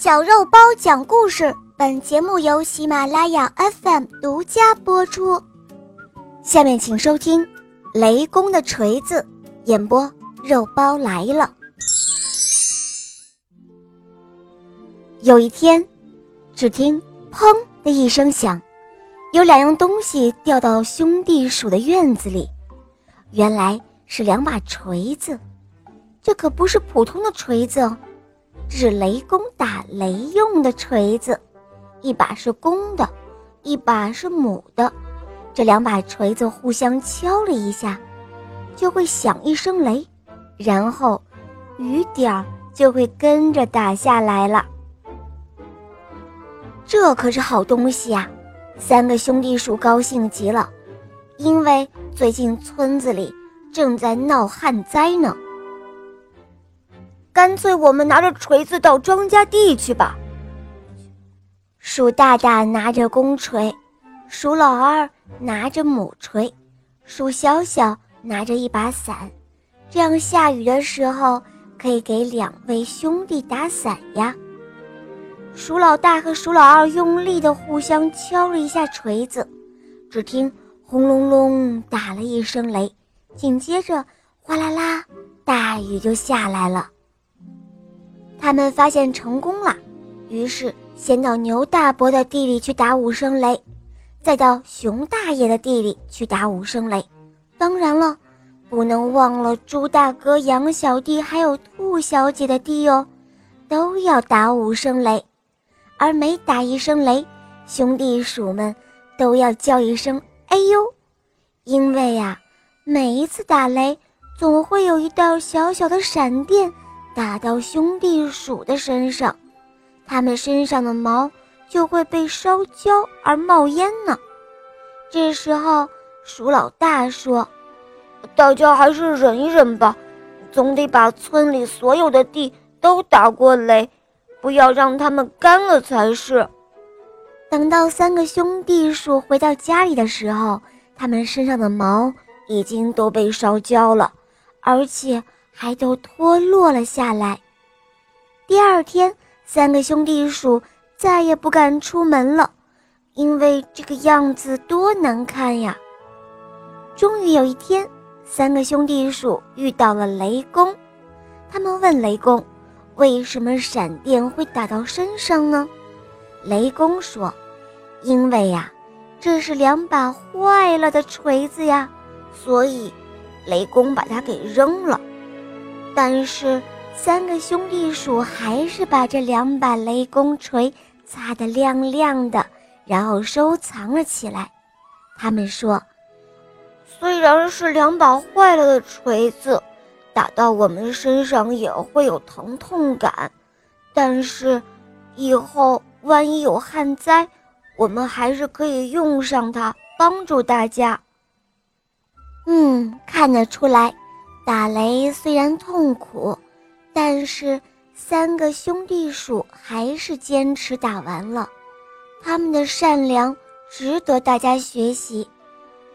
小肉包讲故事，本节目由喜马拉雅 FM 独家播出。下面请收听《雷公的锤子》，演播肉包来了。有一天，只听“砰”的一声响，有两样东西掉到兄弟鼠的院子里，原来是两把锤子。这可不是普通的锤子哦。这是雷公打雷用的锤子，一把是公的，一把是母的。这两把锤子互相敲了一下，就会响一声雷，然后雨点儿就会跟着打下来了。这可是好东西呀！三个兄弟鼠高兴极了，因为最近村子里正在闹旱灾呢。干脆我们拿着锤子到庄稼地去吧。鼠大大拿着公锤，鼠老二拿着母锤，鼠小小拿着一把伞，这样下雨的时候可以给两位兄弟打伞呀。鼠老大和鼠老二用力地互相敲了一下锤子，只听轰隆隆打了一声雷，紧接着哗啦啦，大雨就下来了。他们发现成功了，于是先到牛大伯的地里去打五声雷，再到熊大爷的地里去打五声雷。当然了，不能忘了猪大哥、羊小弟还有兔小姐的地哦，都要打五声雷。而每打一声雷，兄弟鼠们都要叫一声“哎呦”，因为呀，每一次打雷，总会有一道小小的闪电。打到兄弟鼠的身上，它们身上的毛就会被烧焦而冒烟呢。这时候，鼠老大说：“大家还是忍一忍吧，总得把村里所有的地都打过雷，不要让它们干了才是。”等到三个兄弟鼠回到家里的时候，他们身上的毛已经都被烧焦了，而且。还都脱落了下来。第二天，三个兄弟鼠再也不敢出门了，因为这个样子多难看呀。终于有一天，三个兄弟鼠遇到了雷公，他们问雷公：“为什么闪电会打到身上呢？”雷公说：“因为呀，这是两把坏了的锤子呀，所以雷公把它给扔了。”但是，三个兄弟鼠还是把这两把雷公锤擦得亮亮的，然后收藏了起来。他们说：“虽然是两把坏了的锤子，打到我们身上也会有疼痛感，但是以后万一有旱灾，我们还是可以用上它，帮助大家。”嗯，看得出来。打雷虽然痛苦，但是三个兄弟鼠还是坚持打完了。他们的善良值得大家学习，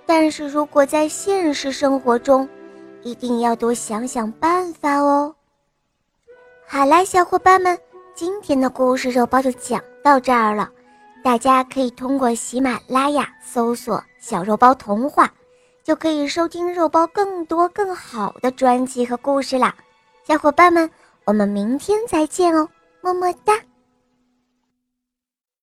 但是如果在现实生活中，一定要多想想办法哦。好啦，小伙伴们，今天的故事肉包就讲到这儿了。大家可以通过喜马拉雅搜索“小肉包童话”。就可以收听肉包更多更好的专辑和故事啦，小伙伴们，我们明天再见哦，么么哒。